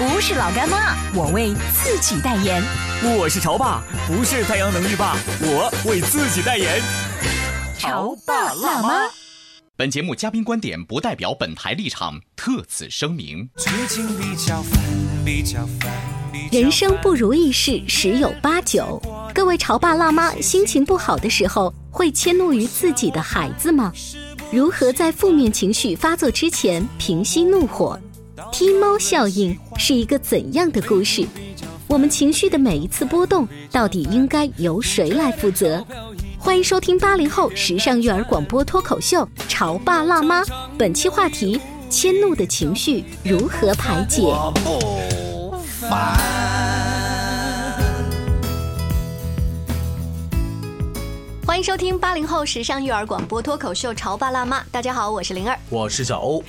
不是老干妈，我为自己代言。我是潮爸，不是太阳能浴霸，我为自己代言。潮爸辣妈。本节目嘉宾观点不代表本台立场，特此声明。最近比较烦，比较烦。人生不如意事十有八九，各位潮爸辣妈心情不好的时候，会迁怒于自己的孩子吗？如何在负面情绪发作之前平息怒火？踢猫效应是一个怎样的故事？我们情绪的每一次波动，到底应该由谁来负责？欢迎收听八零后时尚育儿广播脱口秀《潮爸辣妈》，本期话题：迁怒的情绪如何排解？欢迎收听八零后时尚育儿广播脱口秀《潮爸辣妈》，大家好，我是灵儿。我是小欧，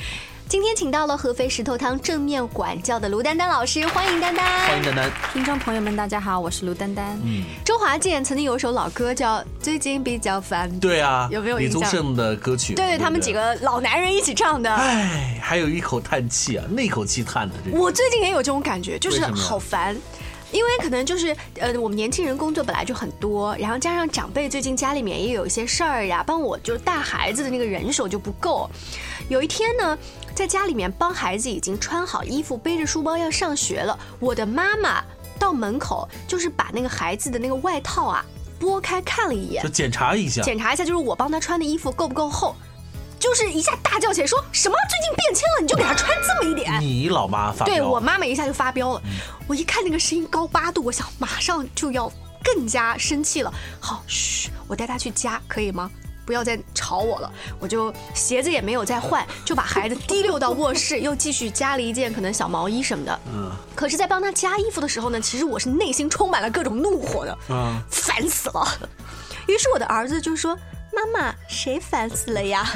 今天请到了合肥石头汤正面管教的卢丹丹老师，欢迎丹丹。欢迎丹丹。听众朋友们，大家好，我是卢丹丹。嗯，周华健曾经有一首老歌叫《最近比较烦》，对啊，有没有李宗盛的歌曲？对对，他们几。个老男人一起唱的。哎，还有一口叹气啊，那口气叹的，我最近也有这种感觉，就是好烦。因为可能就是呃，我们年轻人工作本来就很多，然后加上长辈最近家里面也有一些事儿呀，帮我就是带孩子的那个人手就不够。有一天呢，在家里面帮孩子已经穿好衣服，背着书包要上学了，我的妈妈到门口就是把那个孩子的那个外套啊拨开看了一眼就，检查一下。检查一下就是我帮他穿的衣服够不够厚，就是一下大叫起来说什么最近变轻了，你就给他穿这么一点。你老妈发飙对我妈妈一下就发飙了，我一看那个声音高八度，我想马上就要更加生气了。好，嘘，我带他去家可以吗？不要再吵我了，我就鞋子也没有再换，就把孩子提溜到卧室，又继续加了一件可能小毛衣什么的。嗯可是，在帮他加衣服的时候呢，其实我是内心充满了各种怒火的，嗯，烦死了。于是我的儿子就说：“妈妈，谁烦死了呀？”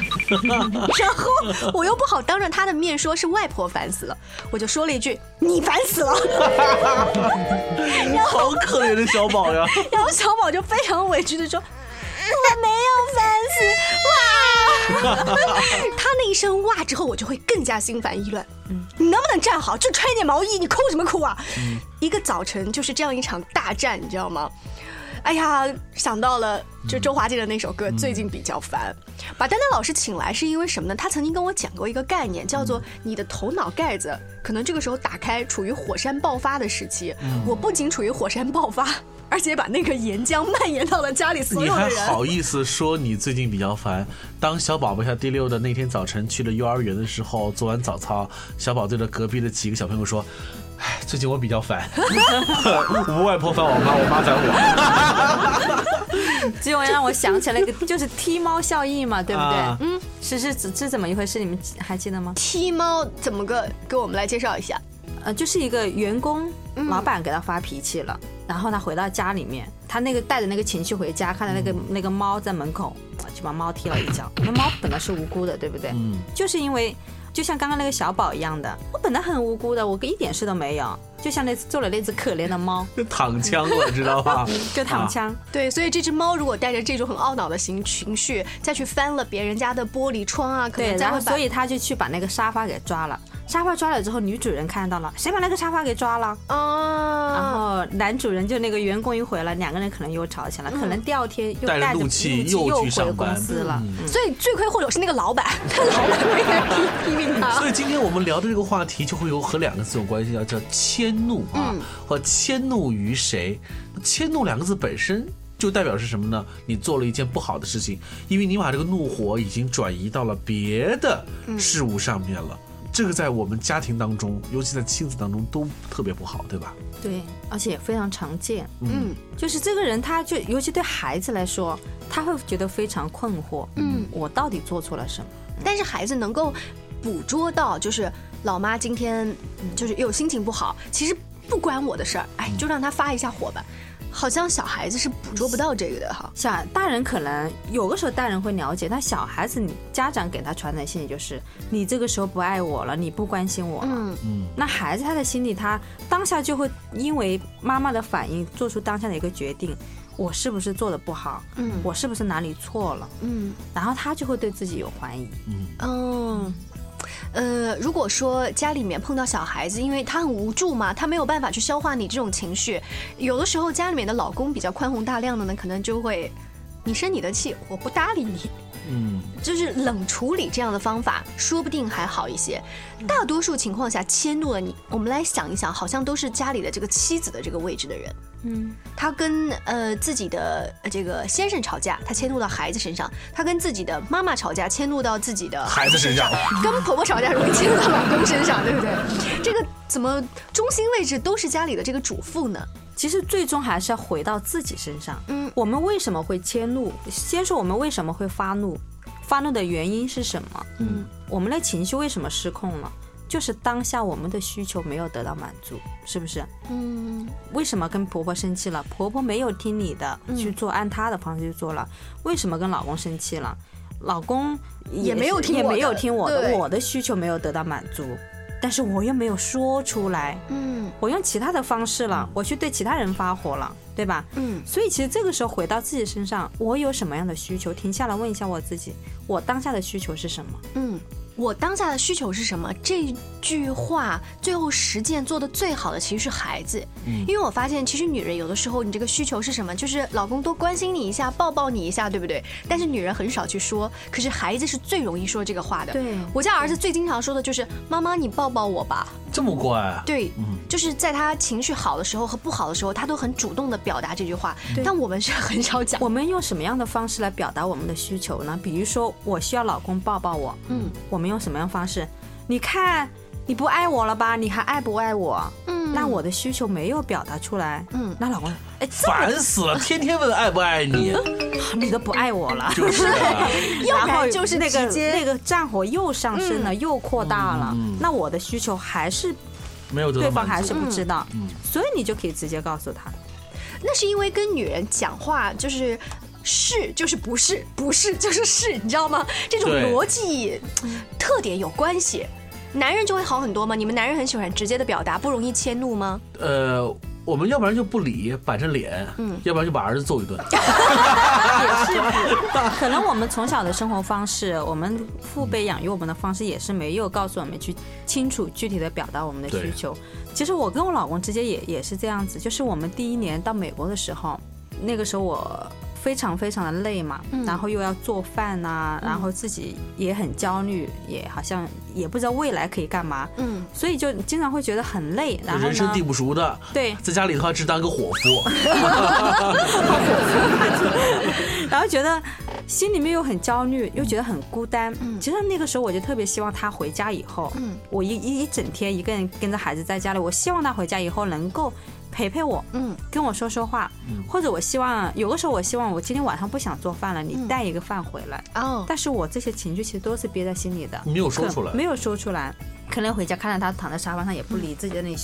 然后我又不好当着他的面说是外婆烦死了，我就说了一句：“你烦死了。好可怜的小宝呀！”然后小宝就非常委屈的说：“我没有烦死，哇！” 他那一声哇之后，我就会更加心烦意乱。嗯，你能不能站好？就穿一件毛衣，你哭什么哭啊？一个早晨就是这样一场大战，你知道吗？哎呀，想到了就周华健的那首歌，最近比较烦。把丹丹老师请来是因为什么呢？他曾经跟我讲过一个概念，叫做你的头脑盖子可能这个时候打开，处于火山爆发的时期。我不仅处于火山爆发，而且把那个岩浆蔓延到了家里所你还有的人。好意思说你最近比较烦？当小宝宝下第六的那天早晨去了幼儿园的时候，做完早操，小宝对着隔壁的几个小朋友说：“哎，最近我比较烦，我外婆烦我妈，我妈烦我。结果让我想起来一个，就是踢猫效应嘛，对不对？啊嗯，是是是是怎么一回事？你们还记得吗？踢猫怎么个？给我们来介绍一下。呃，就是一个员工，老板给他发脾气了，然后他回到家里面，他那个带着那个情绪回家，看到那个、那个猫在门口，就把猫踢了一脚。那猫本来是无辜的，对不对？嗯，就是因为就像刚刚那个小宝一样的，我本来很无辜的，我一点事都没有，就像那做了那只可怜的猫，就躺枪了，知道吧？就躺枪。对，所以这只猫如果带着这种很懊恼的情情绪，再去翻了别人家的玻璃窗啊，可能，然后能再会把所以他就去把那个沙发给抓了。沙发抓了之后，女主人看到了，谁把那个沙发给抓了？哦，然后男主人就那个员工一回来，两个人可能又吵起来，可能第二天又带着怒气又回上班公司了。嗯所以罪魁祸首是那个老板，老板没人批批评他。所以今天我们聊的这个话题就会有和两个字有关系，叫叫迁怒啊，嗯或迁怒于谁？迁怒两个字本身就代表是什么呢？你做了一件不好的事情，因为你把这个怒火已经转移到了别的事物上面了。这个在我们家庭当中，尤其在亲子当中都特别不好，对吧？对，而且也非常常见。嗯就是这个人，他就尤其对孩子来说，他会觉得非常困惑。嗯，我到底做错了什么？但是孩子能够捕捉到，就是老妈今天嗯就是又心情不好，其实不关我的事儿，哎，就让他发一下火吧。好像小孩子是捕捉不到这个的哈。小大人可能有的时候大人会了解，但小孩子，你家长给他传达信息就是你这个时候不爱我了，你不关心我了。嗯那孩子他的心里，他当下就会因为妈妈的反应做出当下的一个决定，我是不是做的不好？嗯我是不是哪里错了？嗯然后他就会对自己有怀疑。嗯。呃，如果说家里面碰到小孩子，因为他很无助嘛，他没有办法去消化你这种情绪，有的时候家里面的老公比较宽宏大量的呢，可能就会，你生你的气，我不搭理你，嗯，就是冷处理这样的方法，说不定还好一些。大多数情况下迁怒了你，我们来想一想，好像都是家里的这个妻子的这个位置的人。嗯，他跟呃自己的呃这个先生吵架，他迁怒到孩子身上；他跟自己的妈妈吵架，迁怒到自己的孩子身上；跟婆婆吵架，容易迁怒到老公身上，对不对？这个怎么中心位置都是家里的这个主妇呢？其实最终还是要回到自己身上。嗯我们为什么会迁怒？先说我们为什么会发怒，发怒的原因是什么？嗯，我们的情绪为什么失控了？就是当下我们的需求没有得到满足，是不是？嗯为什么跟婆婆生气了？婆婆没有听你的去做，按她的方式去做了。为什么跟老公生气了？老公也没有听也没有听我的，我的需求没有得到满足，但是我又没有说出来，嗯我用其他的方式了，我去对其他人发火了，对吧？嗯所以其实这个时候回到自己身上，我有什么样的需求？停下来问一下我自己，我当下的需求是什么？嗯，我当下的需求是什么？这句话最后实践做的最好的其实是孩子，因为我发现其实女人有的时候你这个需求是什么？就是老公多关心你一下，抱抱你一下，对不对？但是女人很少去说，可是孩子是最容易说这个话的。对我家儿子最经常说的就是妈妈你抱抱我吧。这么乖啊？对，就是在他情绪好的时候和不好的时候，他都很主动的表达这句话，但我们是很少讲。我们用什么样的方式来表达我们的需求呢？比如说，我需要老公抱抱我，嗯我们用什么样方式？你看，你不爱我了吧？你还爱不爱我？嗯那我的需求没有表达出来，嗯那老公，哎，烦死了，天天问爱不爱你，你都不爱我了。就是啊，要不然后就是那个那个战火又上升了，又扩大了。嗯那我的需求还是没有对方还是。不知道，嗯所以你就可以直接告诉他，那是因为跟女人讲话就是。是就是不是，不是就是是，你知道吗？这种逻辑特点有关系。男人就会好很多吗？你们男人很喜欢直接的表达，不容易迁怒吗？呃，我们要不然就不理，板着脸，嗯要不然就把儿子揍一顿。也 是可能我们从小的生活方式，我们父辈养育我们的方式也是没有告诉我们去清楚具体的表达我们的需求。其实我跟我老公之间也也是这样子，就是我们第一年到美国的时候，那个时候我。非常非常的累嘛，然后又要做饭呐、然后自己也很焦虑，也好像也不知道未来可以干嘛，嗯，所以就经常会觉得很累。然后人生地，不熟的，对，在家里的话只当个伙夫。然后觉得心里面又很焦虑，又觉得很孤单。嗯其实那个时候我就特别希望他回家以后，嗯我一一一整天一个人跟着孩子在家里，我希望他回家以后能够陪陪我，嗯，跟我说说话，或者我希望有的时候我希望我今天晚上不想做饭了，你带一个饭回来。哦，但是我这些情绪其实都是憋在心里的，没有说出来。没有说出来。可能回家看到他躺在沙发上也不理自己在那里，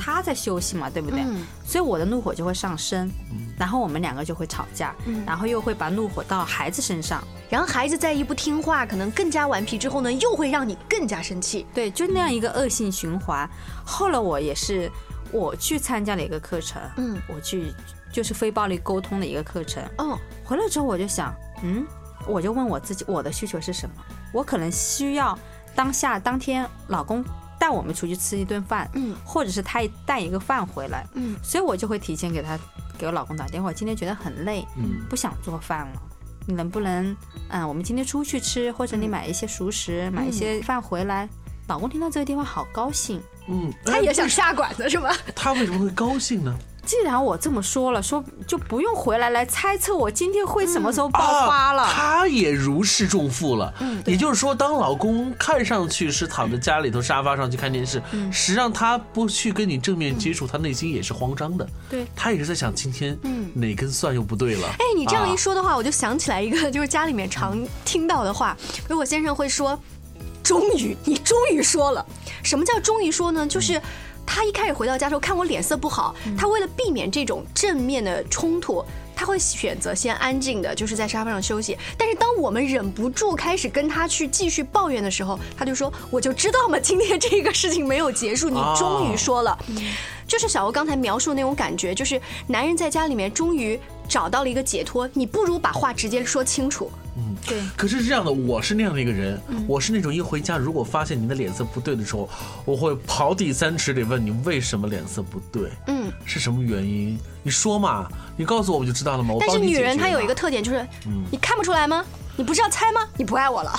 他在休息嘛，对不对？嗯。所以我的怒火就会上升，然后我们两个就会吵架，然后又会把怒火到孩子身上，然后孩子再一不听话，可能更加顽皮之后呢，又会让你更加生气。对，就那样一个恶性循环。后来我也是，我去参加了一个课程，嗯，我去就是非暴力沟通的一个课程，哦，回来之后我就想，嗯，我就问我自己，我的需求是什么？我可能需要当下当天老公带我们出去吃一顿饭，嗯，或者是他带一个饭回来，嗯，所以我就会提前给他给我老公打电话，今天觉得很累，嗯，不想做饭了。你能不能，嗯，我们今天出去吃，或者你买一些熟食，买一些饭回来？老公听到这个电话好高兴，嗯，他也想下馆子是吧？他为什么会高兴呢？既然我这么说了，说就不用回来来猜测我今天会什么时候爆发了。啊他也如释重负了。嗯，也就是说，当老公看上去是躺在家里头沙发上去看电视，嗯实际上他不去跟你正面接触，他内心也是慌张的。对他也是在想今天哪根蒜又不对了。哎，你这样一啊说的话，我就想起来一个，就是家里面常听到的话，如果先生会说：“终于，你终于说了。”什么叫终于说呢？就是。他一开始回到家的时候，看我脸色不好，他为了避免这种正面的冲突，他会选择先安静的，就是在沙发上休息。但是当我们忍不住开始跟他去继续抱怨的时候，他就说：“我就知道嘛，今天这个事情没有结束，你终于说了。就是小欧刚才描述的那种感觉，就是男人在家里面终于找到了一个解脱，你不如把话直接说清楚。对，可是这样的，我是那样的一个人，嗯。我是那种一回家，如果发现你的脸色不对的时候，我会刨地三尺得问你为什么脸色不对，嗯，是什么原因？你说嘛，你告诉我，我就知道了嘛。我但是女人她有一个特点就是，你看不出来吗？你不是要猜吗？你不爱我了。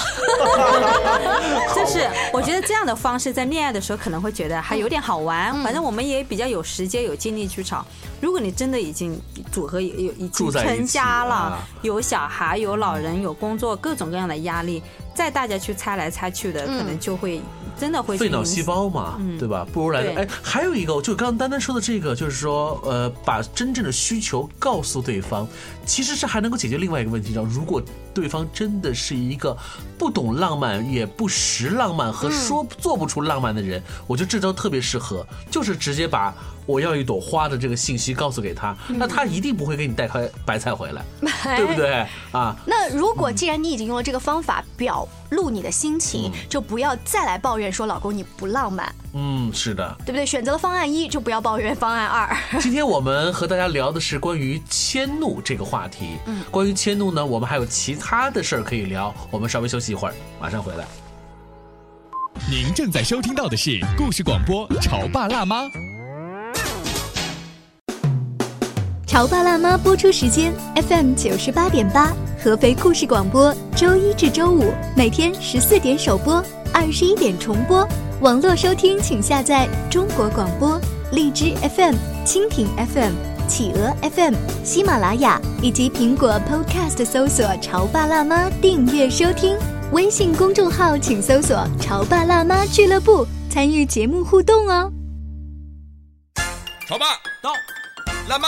就是我觉得这样的方式在恋爱的时候可能会觉得还有点好玩，嗯反正我们也比较有时间有精力去吵。如果你真的已经组合有有已经成家了啊，有小孩、有老人、有工作，各种各样的压力，再大家去猜来猜去的，可能就会真的会去影费脑细胞嘛，对吧？不如来个还有一个，就刚刚丹丹说的这个，就是说，呃，把真正的需求告诉对方，其实是还能够解决另外一个问题，叫如果对方真的是一个不懂浪漫、也不识浪漫和说做不出浪漫的人，我觉得这招特别适合，就是直接把我要一朵花的这个信息告诉给他，那他一定不会给你带块白菜回来，对不对啊？那如果既然你已经用了这个方法表露你的心情，就不要再来抱怨说老公你不浪漫，嗯，是的。对不对？选择了方案一，就不要抱怨方案二。今天我们和大家聊的是关于迁怒这个话题。嗯，关于迁怒呢，我们还有其他的事儿可以聊。我们稍微休息一会儿，马上回来。您正在收听到的是故事广播《潮爸辣妈》。《潮爸辣妈》播出时间：FM 九十八点八，合肥故事广播，周一至周五每天十四点首播，二十一点重播。网络收听请下载中国广播、荔枝 FM、蜻蜓 FM、企鹅 FM、喜马拉雅以及苹果 Podcast 搜索“潮爸辣妈”订阅收听。微信公众号请搜索“潮爸辣妈俱乐部”，参与节目互动哦。潮爸到，辣妈，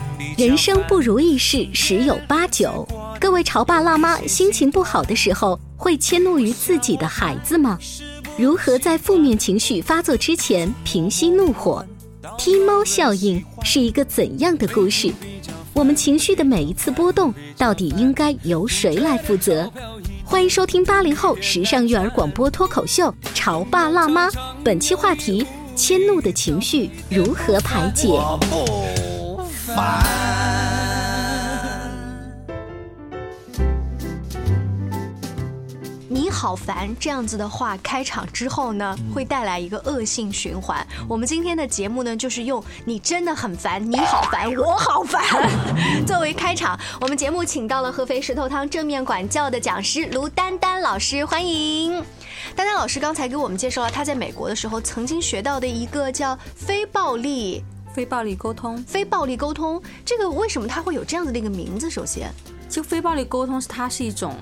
人生不如意事十有八九。各位潮爸辣妈心情不好的时候，会迁怒于自己的孩子吗？如何在负面情绪发作之前平息怒火？踢猫效应是一个怎样的故事？我们情绪的每一次波动，到底应该由谁来负责？欢迎收听八零后时尚育儿广播脱口秀《潮爸辣妈》，本期话题：迁怒的情绪如何排解？不烦。你好烦这样子的话开场之后呢，会带来一个恶性循环。我们今天的节目呢，就是用“你真的很烦，你好烦，我好烦” 作为开场。我们节目请到了合肥石头汤正面管教的讲师卢丹丹老师，欢迎。丹丹老师刚才给我们介绍了他在美国的时候曾经学到的一个叫非暴力。非暴力沟通，非暴力沟通，这个为什么它会有这样子的一个名字？首先，其实非暴力沟通是它是一种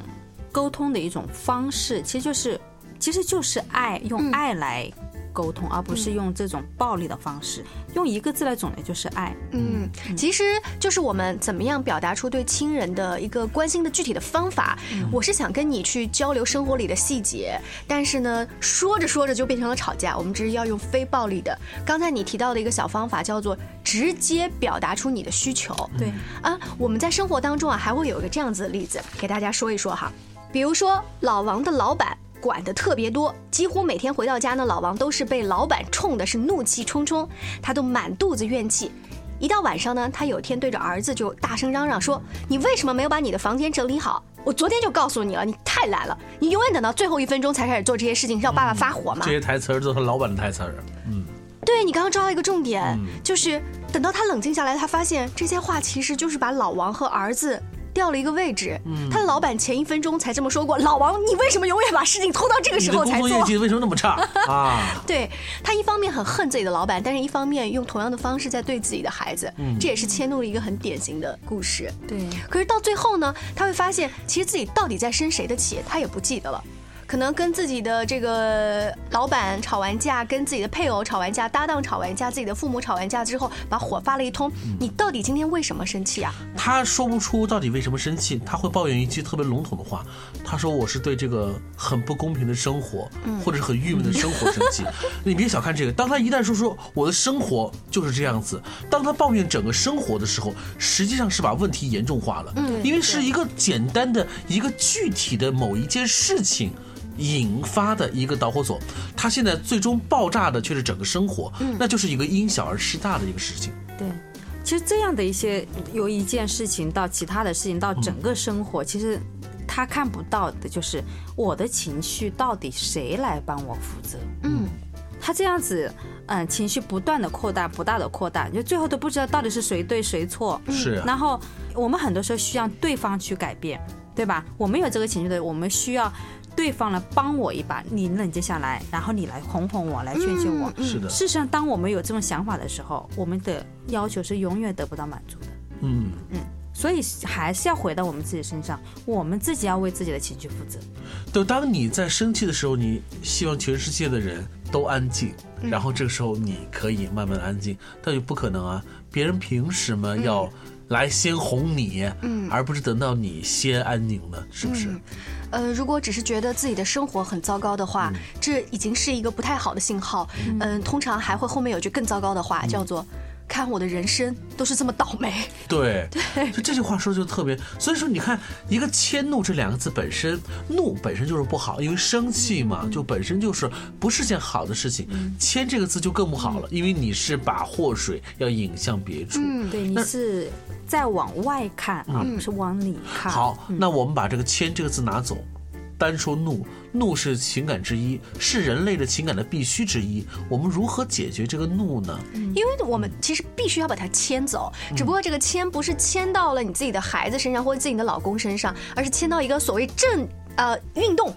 沟通的一种方式，其实就是其实就是爱，用爱来沟通，而不是用这种暴力的方式。用一个字来总结就是爱。嗯，其实就是我们怎么样表达出对亲人的一个关心的具体的方法。我是想跟你去交流生活里的细节，但是呢，说着说着就变成了吵架。我们只是要用非暴力的。刚才你提到的一个小方法叫做直接表达出你的需求。对啊，我们在生活当中啊，还会有一个这样子的例子，给大家说一说哈。比如说，老王的老板管的特别多，几乎每天回到家呢，老王都是被老板冲的是怒气冲冲，他都满肚子怨气。一到晚上呢，他有天对着儿子就大声嚷嚷说：“你为什么没有把你的房间整理好？我昨天就告诉你了，你太懒了，你永远等到最后一分钟才开始做这些事情，让爸爸发火嘛。这些台词儿都是老板的台词儿。嗯，对你刚刚抓到一个重点，就是等到他冷静下来，他发现这些话其实就是把老王和儿子。调了一个位置，他的老板前一分钟才这么说过：“老王，你为什么永远把事情拖到这个时候才做？”工作业绩为什么那么差 啊？对他一方面很恨自己的老板，但是一方面用同样的方式在对自己的孩子，这也是迁怒了一个很典型的故事。对，可是到最后呢，他会发现其实自己到底在生谁的气，他也不记得了。可能跟自己的这个老板吵完架，跟自己的配偶吵完架，搭档吵完架，自己的父母吵完架之后，把火发了一通。你到底今天为什么生气啊？他说不出到底为什么生气，他会抱怨一句特别笼统的话。他说：“我是对这个很不公平的生活，或者是很郁闷的生活生气。”你别小看这个，当他一旦说说我的生活就是这样子，当他抱怨整个生活的时候，实际上是把问题严重化了。嗯，因为是一个简单的一个具体的某一件事情。引发的一个导火索，它现在最终爆炸的却是整个生活，那就是一个因小而失大的一个事情。对，其实这样的一些由一件事情到其他的事情到整个生活，其实他看不到的就是我的情绪到底谁来帮我负责？嗯，他这样子，嗯，情绪不断的扩大，不大的扩大，就最后都不知道到底是谁对谁错。是。然后我们很多时候需要对方去改变，对吧？我们有这个情绪的，我们需要。对方来帮我一把，你冷静下来，然后你来哄哄我，来劝劝我。是的。事实上，当我们有这种想法的时候，我们的要求是永远得不到满足的。嗯嗯。所以还是要回到我们自己身上，我们自己要为自己的情绪负责。就当你在生气的时候，你希望全世界的人都安静，然后这个时候你可以慢慢安静，但也不可能啊！别人凭什么要来先哄你，而不是等到你先安宁了？是不是？呃，如果只是觉得自己的生活很糟糕的话，这已经是一个不太好的信号。嗯，通常还会后面有句更糟糕的话，叫做“看我的人生都是这么倒霉”。对对，就这句话说就特别。所以说，你看一个迁怒这两个字本身，怒本身就是不好，因为生气嘛，就本身就是不是件好的事情。迁这个字就更不好了，因为你是把祸水要引向别处。嗯，对，你是。再往外看啊，不是往里看。好，那我们把这个“迁”这个字拿走，单说怒，怒是情感之一，是人类的情感的必须之一。我们如何解决这个怒呢？因为我们其实必须要把它牵走，只不过这个牵不是牵到了你自己的孩子身上或者自己的老公身上，而是牵到一个所谓正呃运动，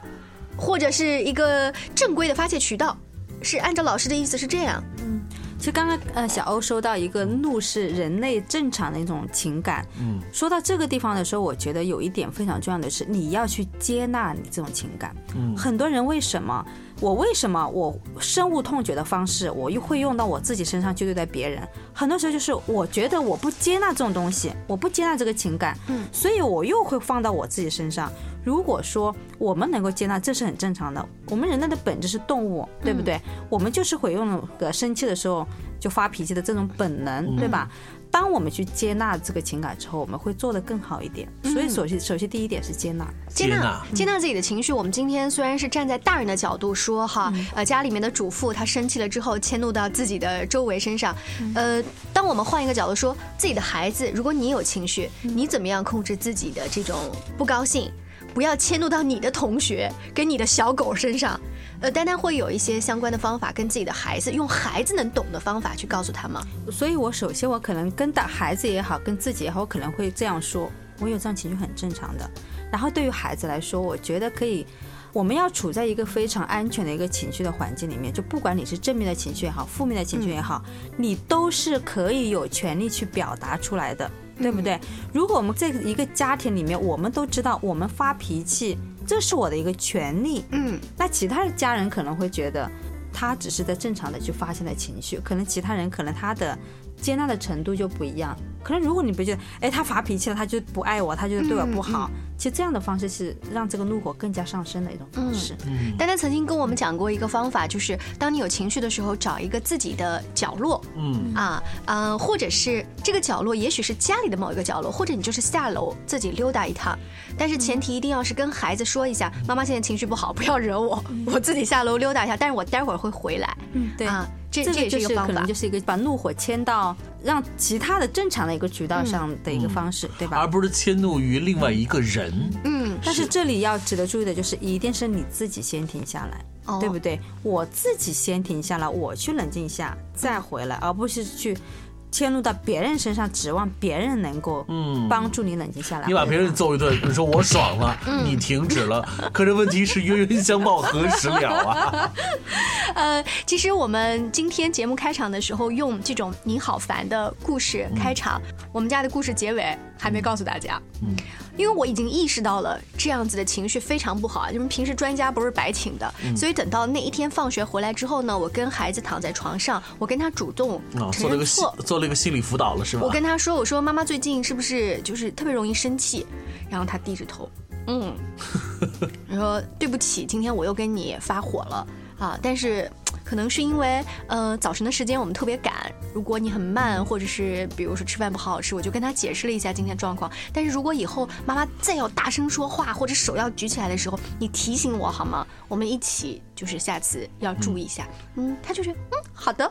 或者是一个正规的发泄渠道。是按照老师的意思是这样。嗯。其实刚刚呃，小欧说到一个怒是人类正常的一种情感。嗯，说到这个地方的时候，我觉得有一点非常重要的是，你要去接纳你这种情感。嗯，很多人为什么？我为什么我深恶痛绝的方式，我又会用到我自己身上去对待别人？很多时候就是我觉得我不接纳这种东西，我不接纳这个情感，嗯，所以我又会放到我自己身上。如果说我们能够接纳，这是很正常的。我们人类的本质是动物，对不对？我们就是会用个生气的时候就发脾气的这种本能，对吧？当我们去接纳这个情感之后，我们会做得更好一点。所以，首先，首先第一点是接纳，接纳，接纳自己的情绪。我们今天虽然是站在大人的角度说哈，呃，家里面的主妇她生气了之后迁怒到自己的周围身上，呃，当我们换一个角度说，自己的孩子，如果你有情绪，你怎么样控制自己的这种不高兴？不要迁怒到你的同学跟你的小狗身上，呃，丹丹会有一些相关的方法，跟自己的孩子用孩子能懂的方法去告诉他吗？所以，我首先我可能跟的孩子也好，跟自己也好，我可能会这样说：我有这样情绪很正常的。然后，对于孩子来说，我觉得可以，我们要处在一个非常安全的一个情绪的环境里面，就不管你是正面的情绪也好，负面的情绪也好，你都是可以有权利去表达出来的。对不对？如果我们在一个家庭里面，我们都知道我们发脾气，这是我的一个权利。嗯，那其他的家人可能会觉得，他只是在正常的去发泄的情绪，可能其他人可能他的接纳的程度就不一样。可能如果你不觉得，哎，他发脾气了，他就不爱我，他就对我不好。其实这样的方式是让这个怒火更加上升的一种方式。丹丹曾经跟我们讲过一个方法，就是当你有情绪的时候，找一个自己的角落，嗯啊呃，或者是这个角落，也许是家里的某一个角落，或者你就是下楼自己溜达一趟。但是前提一定要是跟孩子说一下，妈妈现在情绪不好，不要惹我，我自己下楼溜达一下，但是我待会儿会回来。嗯，对啊。这这也是一个方法，可能就是一个把怒火迁到让其他的正常的一个渠道上的一个方式，对吧？而不是迁怒于另外一个人。嗯，但是这里要值得注意的就是，一定是你自己先停下来，哦对不对？我自己先停下来，我去冷静一下，再回来，而不是去迁怒到别人身上，指望别人能够嗯帮助你冷静下来。你把别人揍一顿，你说我爽了，你停止了，可是问题是冤冤相报何时了啊？呃，其实我们今天节目开场的时候用这种“你好烦”的故事开场，我们家的故事结尾还没告诉大家。嗯，因为我已经意识到了这样子的情绪非常不好啊，因为平时专家不是白请的，嗯所以等到那一天放学回来之后呢，我跟孩子躺在床上，我跟他主动啊，承做了个心认错。做了一个心理辅导了是吧？我跟他说：“我说妈妈最近是不是就是特别容易生气？”然后他低着头，嗯，我说对不起，今天我又跟你发火了啊，但是。可能是因为，呃，早晨的时间我们特别赶。如果你很慢，或者是比如说吃饭不好好吃，我就跟他解释了一下今天状况。但是如果以后妈妈再要大声说话，或者手要举起来的时候，你提醒我好吗？我们一起就是下次要注意一下。嗯，他就觉得嗯好的。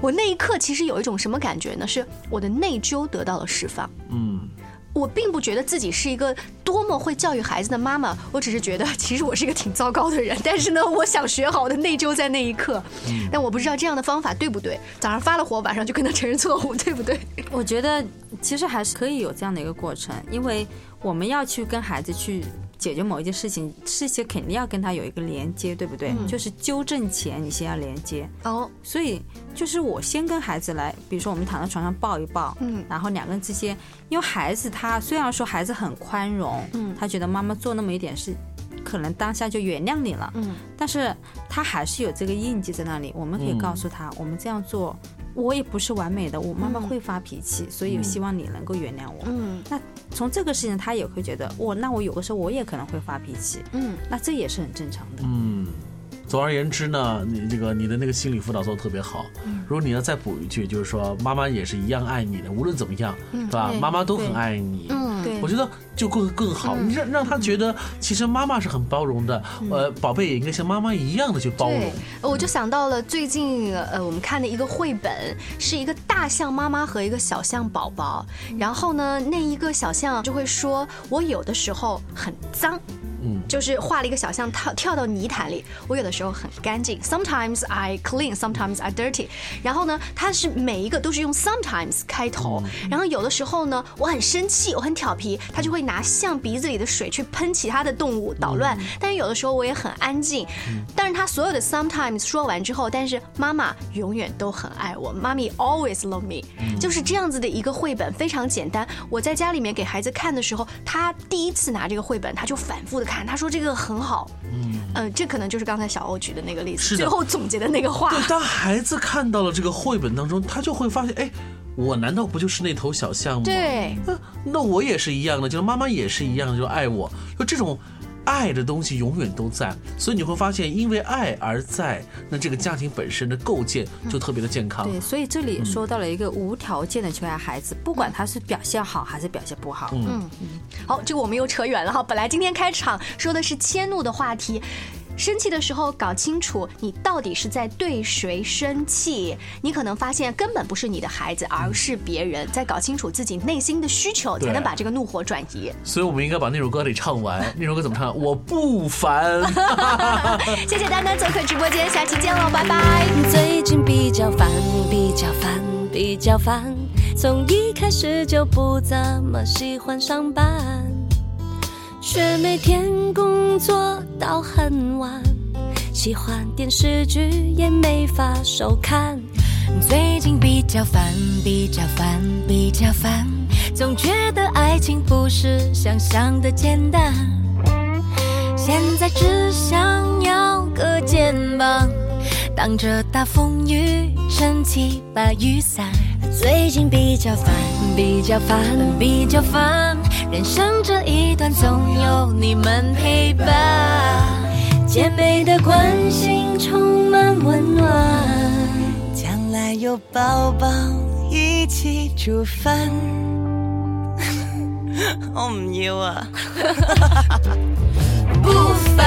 我那一刻其实有一种什么感觉呢？是我的内疚得到了释放。嗯，我并不觉得自己是一个多么会教育孩子的妈妈，我只是觉得其实我是一个挺糟糕的人。但是呢，我想学好，我的内疚在那一刻。但我不知道这样的方法对不对。早上发了火，晚上就跟他承认错误，对不对？我觉得其实还是可以有这样的一个过程，因为我们要去跟孩子去解决某一件事情，事情肯定要跟他有一个连接，对不对？嗯就是纠正前你先要连接。哦，所以就是我先跟孩子来，比如说我们躺在床上抱一抱，嗯然后两个人之间，因为孩子他虽然说孩子很宽容，嗯他觉得妈妈做那么一点事，可能当下就原谅你了，嗯但是他还是有这个印记在那里。我们可以嗯告诉他，我们这样做，我也不是完美的，我妈妈会发脾气，所以希望你能够原谅我。嗯那从这个事情，他也会觉得，我那我有的时候我也可能会发脾气，嗯那这也是很正常的。嗯，总而言之呢，你这个你的那个心理辅导做的特别好。如果你要再补一句，就是说妈妈也是一样爱你的，无论怎么样，对吧？对妈妈都很爱你。我觉得就更更好，你让让他觉得其实妈妈是很包容的，呃，宝贝也应该像妈妈一样的去包容。，我就想到了最近呃我们看的一个绘本，是一个大象妈妈和一个小象宝宝，然后呢那一个小象就会说，我有的时候很脏。嗯就是画了一个小象跳跳到泥潭里，我有的时候很干净，sometimes I clean, sometimes I dirty。然后呢，它是每一个都是用 sometimes 开头，然后有的时候呢，我很生气，我很调皮，它就会拿象鼻子里的水去喷其他的动物捣乱。但是有的时候我也很安静，但是它所有的 sometimes 说完之后，但是妈妈永远都很爱我，妈咪 always love me，、就是这样子的一个绘本，非常简单。我在家里面给孩子看的时候，他第一次拿这个绘本，他就反复的看，他说这个很好，嗯、这可能就是刚才小欧举的那个例子，最后总结的那个话。对，当孩子看到了这个绘本当中，他就会发现，哎，我难道不就是那头小象吗？对，那那我也是一样的，就是妈妈也是一样的，就爱我，就这种。爱的东西永远都在，所以你会发现，因为爱而在，那这个家庭本身的构建就特别的健康。对，所以这里说到了一个无条件的去爱孩子，不管他是表现好还是表现不好。嗯好，这个我们又扯远了哈。本来今天开场说的是迁怒的话题。生气的时候，搞清楚你到底是在对谁生气。你可能发现根本不是你的孩子，而是别人。在搞清楚自己内心的需求，才能把这个怒火转移。所以我们应该把那首歌得唱完。那首歌怎么唱？我不烦。谢谢丹丹做客直播间，下期见喽，拜拜。最近比较烦，比较烦，比较烦，从一开始就不怎么喜欢上班，却每天工作到很晚，喜欢电视剧也没法收看。最近比较烦，比较烦，比较烦，总觉得爱情不是想象的简单。现在只想要个肩膀，挡着大风雨，撑起把雨伞。最近比较烦，比较烦，比较烦，人生这一段总有你们陪伴，姐妹的关心充满温暖，将来有宝宝一起煮饭。我唔要啊！不烦，